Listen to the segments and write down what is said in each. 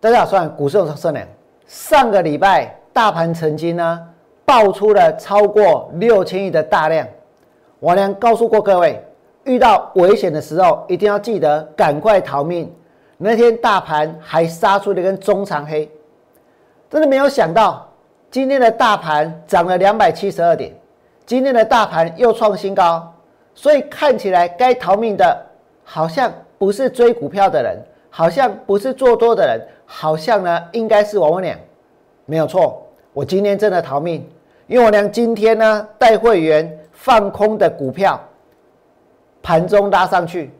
大家好，算股市有胜良。上个礼拜大盘曾经呢爆出了超过六千亿的大量，王良告诉过各位，遇到危险的时候一定要记得赶快逃命。那天大盘还杀出了一根中长黑，真的没有想到今天的大盘涨了两百七十二点，今天的大盘又创新高，所以看起来该逃命的，好像不是追股票的人，好像不是做多的人。好像呢，应该是王文良，没有错。我今天真的逃命，因为我娘今天呢带会员放空的股票，盘中拉上去。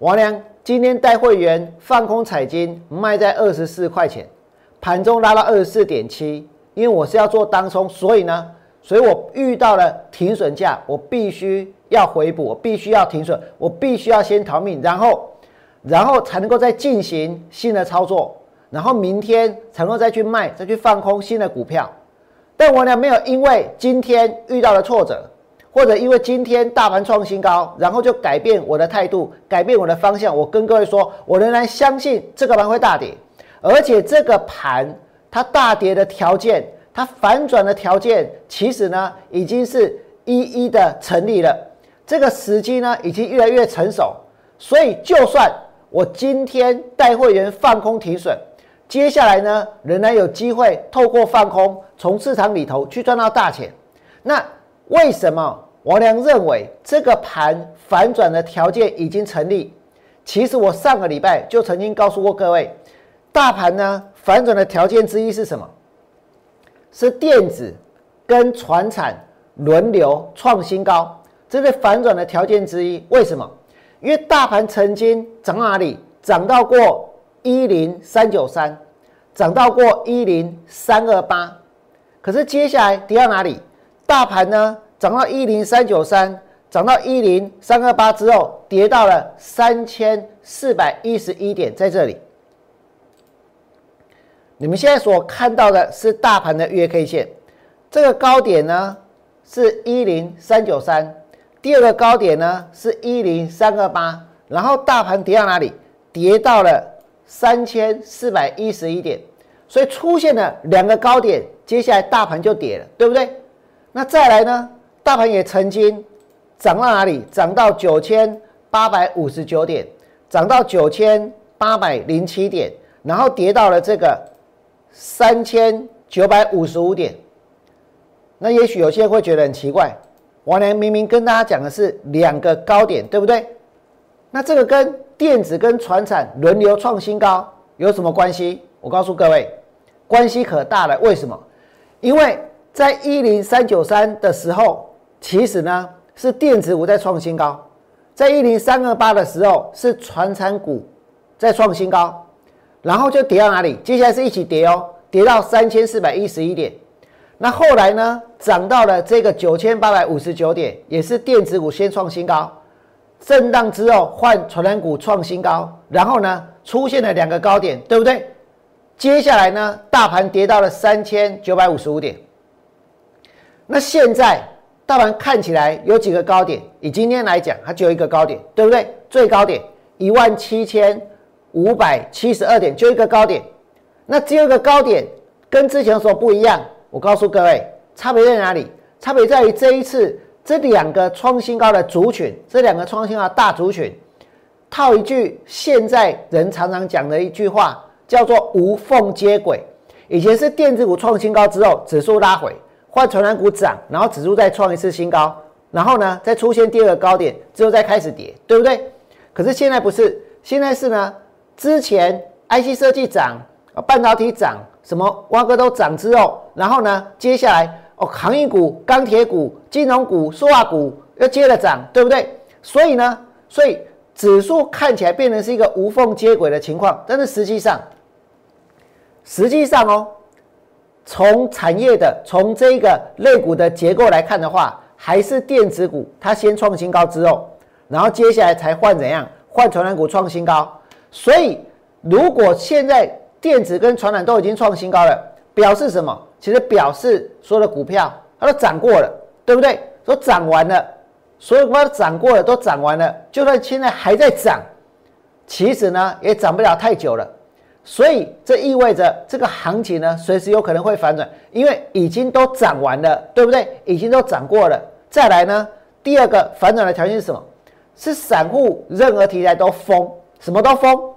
王良今天带会员放空彩金，卖在二十四块钱，盘中拉到二十四点七。因为我是要做当冲，所以呢，所以我遇到了停损价，我必须要回补，我必须要停损，我必须要先逃命，然后，然后才能够再进行新的操作。然后明天才能再去卖，再去放空新的股票。但我呢没有因为今天遇到了挫折，或者因为今天大盘创新高，然后就改变我的态度，改变我的方向。我跟各位说，我仍然相信这个盘会大跌，而且这个盘它大跌的条件，它反转的条件，其实呢已经是一一的成立了。这个时机呢已经越来越成熟，所以就算我今天带会员放空停损。接下来呢，仍然有机会透过放空，从市场里头去赚到大钱。那为什么王良认为这个盘反转的条件已经成立？其实我上个礼拜就曾经告诉过各位，大盘呢反转的条件之一是什么？是电子跟船产轮流创新高，这是反转的条件之一。为什么？因为大盘曾经涨哪里？涨到过。一零三九三涨到过一零三二八，可是接下来跌到哪里？大盘呢涨到一零三九三，涨到一零三二八之后，跌到了三千四百一十一点，在这里。你们现在所看到的是大盘的月 K 线，这个高点呢是一零三九三，第二个高点呢是一零三二八，然后大盘跌到哪里？跌到了。三千四百一十一点，所以出现了两个高点，接下来大盘就跌了，对不对？那再来呢？大盘也曾经涨到哪里？涨到九千八百五十九点，涨到九千八百零七点，然后跌到了这个三千九百五十五点。那也许有些人会觉得很奇怪，王良明明跟大家讲的是两个高点，对不对？那这个跟电子跟船产轮流创新高有什么关系？我告诉各位，关系可大了。为什么？因为在一零三九三的时候，其实呢是电子股在创新高；在一零三二八的时候，是船产股在创新高，然后就跌到哪里？接下来是一起跌哦，跌到三千四百一十一点。那后来呢，涨到了这个九千八百五十九点，也是电子股先创新高。震荡之后换传染股创新高，然后呢出现了两个高点，对不对？接下来呢大盘跌到了三千九百五十五点。那现在大盘看起来有几个高点？以今天来讲，它只有一个高点，对不对？最高点一万七千五百七十二点，就一个高点。那只有一个高点，跟之前所不一样。我告诉各位，差别在哪里？差别在于这一次。这两个创新高的族群，这两个创新高大族群，套一句现在人常常讲的一句话，叫做无缝接轨。以前是电子股创新高之后，指数拉回，换传染股涨，然后指数再创一次新高，然后呢再出现第二个高点之后再开始跌，对不对？可是现在不是，现在是呢，之前 IC 设计涨，半导体涨，什么挖哥都涨之后，然后呢接下来。哦，航运股、钢铁股、金融股、塑化股又接着涨，对不对？所以呢，所以指数看起来变成是一个无缝接轨的情况，但是实际上，实际上哦，从产业的、从这个类股的结构来看的话，还是电子股它先创新高之后，然后接下来才换怎样？换传染股创新高。所以，如果现在电子跟传染都已经创新高了，表示什么？其实表示所有的股票它都涨过了，对不对？都涨完了，所有股票涨过了，都涨完了。就算现在还在涨，其实呢也涨不了太久了。所以这意味着这个行情呢，随时有可能会反转，因为已经都涨完了，对不对？已经都涨过了。再来呢，第二个反转的条件是什么？是散户任何题材都疯，什么都疯。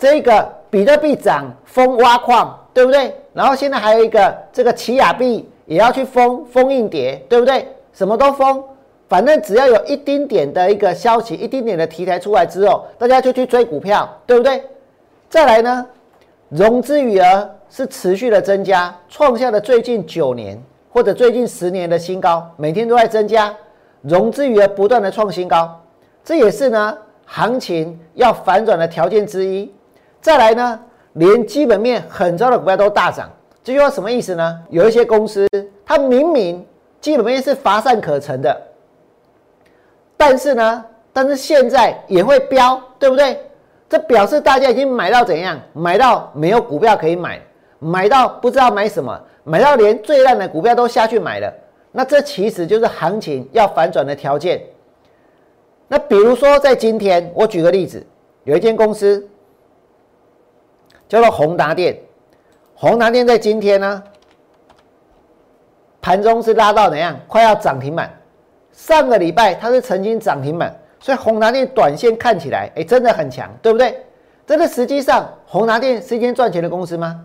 这个比特币涨，疯挖矿，对不对？然后现在还有一个这个奇亚币也要去封封印碟，对不对？什么都封。反正只要有一丁点的一个消息，一丁点的题材出来之后，大家就去追股票，对不对？再来呢，融资余额是持续的增加，创下了最近九年或者最近十年的新高，每天都在增加，融资余额不断的创新高，这也是呢行情要反转的条件之一。再来呢，连基本面很糟的股票都大涨，这句话什么意思呢？有一些公司它明明基本面是乏善可陈的。但是呢，但是现在也会飙，对不对？这表示大家已经买到怎样？买到没有股票可以买，买到不知道买什么，买到连最烂的股票都下去买了。那这其实就是行情要反转的条件。那比如说在今天，我举个例子，有一间公司叫做宏达电，宏达电在今天呢，盘中是拉到怎样？快要涨停板。上个礼拜它是曾经涨停板，所以宏达电短线看起来，哎，真的很强，对不对？这个实际上，宏达电是一间赚钱的公司吗？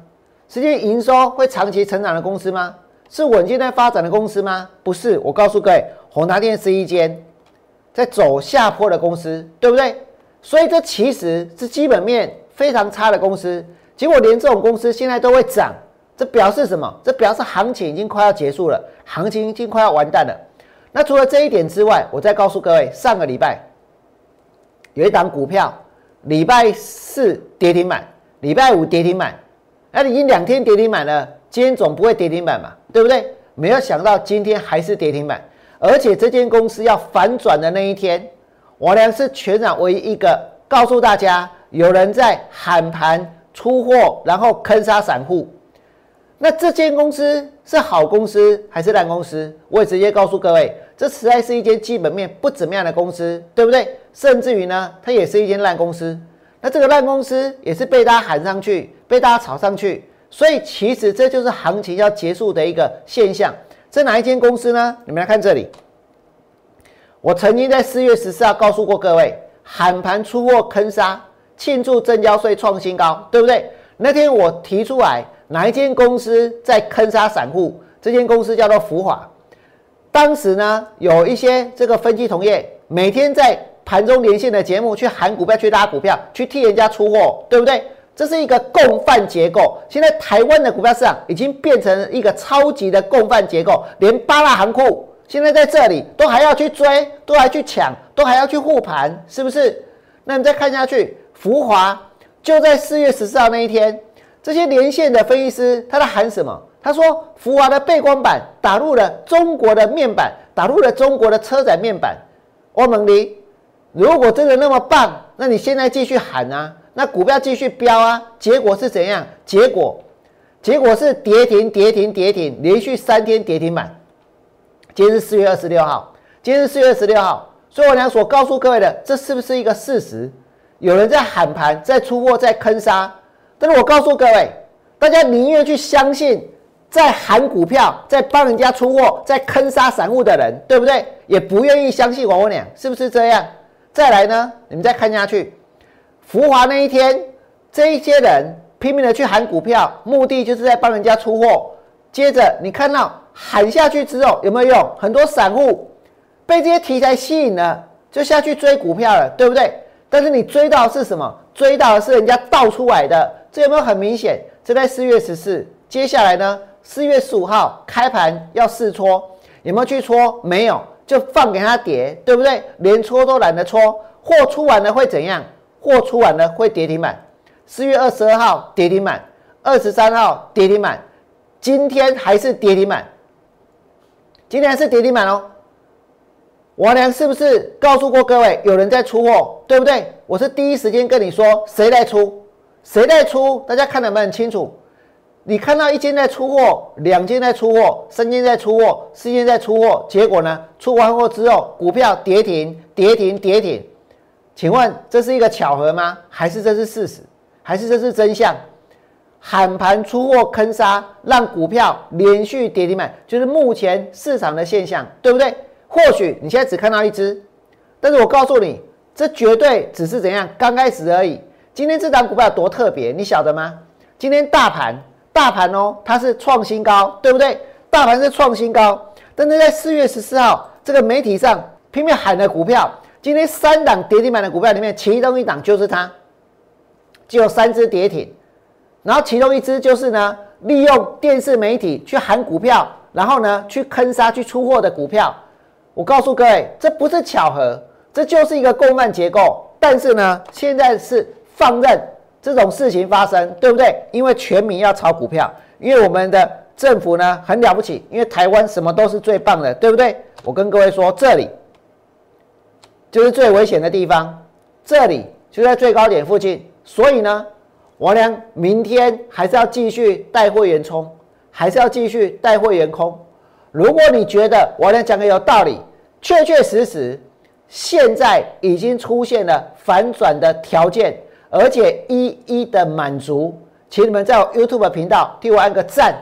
是一间营收会长期成长的公司吗？是稳健在发展的公司吗？不是，我告诉各位，宏达电是一间在走下坡的公司，对不对？所以这其实是基本面非常差的公司，结果连这种公司现在都会涨，这表示什么？这表示行情已经快要结束了，行情已经快要完蛋了。那除了这一点之外，我再告诉各位，上个礼拜有一档股票，礼拜四跌停板，礼拜五跌停板，那已经两天跌停板了，今天总不会跌停板嘛，对不对？没有想到今天还是跌停板，而且这间公司要反转的那一天，我俩是全场唯一一个告诉大家，有人在喊盘出货，然后坑杀散户。那这间公司是好公司还是烂公司？我也直接告诉各位。这实在是一间基本面不怎么样的公司，对不对？甚至于呢，它也是一间烂公司。那这个烂公司也是被大家喊上去，被大家炒上去。所以其实这就是行情要结束的一个现象。这哪一间公司呢？你们来看这里。我曾经在四月十四号告诉过各位，喊盘出货坑杀，庆祝正交税创新高，对不对？那天我提出来哪一间公司在坑杀散户？这间公司叫做福华。当时呢，有一些这个分析同业每天在盘中连线的节目去喊股票、去拉股票、去替人家出货，对不对？这是一个共犯结构。现在台湾的股票市场已经变成一个超级的共犯结构，连八大行库现在在这里都还要去追，都还去抢，都还要去护盘，是不是？那你再看下去，福华就在四月十四号那一天，这些连线的分析师他在喊什么？他说：“福华的背光板打入了中国的面板，打入了中国的车载面板。欧蒙尼，如果真的那么棒，那你现在继续喊啊，那股票继续飙啊。结果是怎样？结果，结果是跌停，跌停，跌停，连续三天跌停板。今天是四月二十六号，今天是四月二十六号。所以我俩所告诉各位的，这是不是一个事实？有人在喊盘，在出货，在坑杀。但是我告诉各位，大家宁愿去相信。”在喊股票，在帮人家出货，在坑杀散户的人，对不对？也不愿意相信我俩，是不是这样？再来呢？你们再看下去，福华那一天，这一些人拼命的去喊股票，目的就是在帮人家出货。接着你看到喊下去之后有没有用？很多散户被这些题材吸引了，就下去追股票了，对不对？但是你追到是什么？追到的是人家倒出来的，这有没有很明显？这在四月十四，接下来呢？四月十五号开盘要试搓，有没有去搓？没有，就放给他跌，对不对？连搓都懒得搓，货出完了会怎样？货出完了会跌停板。四月二十二号跌停板，二十三号跌停板，今天还是跌停板。今天还是跌停板哦。王良是不是告诉过各位，有人在出货，对不对？我是第一时间跟你说，谁在出？谁在出？大家看得没？很清楚？你看到一间在出货，两间在出货，三间在出货，四间在出货，结果呢？出完货？之后，股票跌停，跌停，跌停。请问这是一个巧合吗？还是这是事实？还是这是真相？喊盘出货？坑杀，让股票连续跌停板，就是目前市场的现象，对不对？或许你现在只看到一只，但是我告诉你，这绝对只是怎样刚开始而已。今天这档股票多特别，你晓得吗？今天大盘大盘哦，它是创新高，对不对？大盘是创新高，但是在四月十四号，这个媒体上拼命喊的股票，今天三档跌停板的股票里面，其中一档就是它，就有三只跌停。然后其中一只就是呢，利用电视媒体去喊股票，然后呢去坑杀、去出货的股票。我告诉各位，这不是巧合，这就是一个共犯结构。但是呢，现在是放任这种事情发生，对不对？因为全民要炒股票，因为我们的政府呢很了不起，因为台湾什么都是最棒的，对不对？我跟各位说，这里就是最危险的地方，这里就在最高点附近，所以呢。我俩明天还是要继续带会员冲，还是要继续带会员空。如果你觉得王良讲的有道理，确确实实现在已经出现了反转的条件，而且一一的满足，请你们在我 YouTube 频道替我按个赞。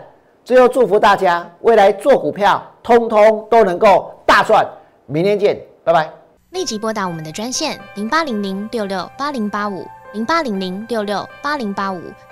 最后祝福大家未来做股票，通通都能够大赚。明天见，拜拜。立即拨打我们的专线零八零零六六八零八五。零八零零六六八零八五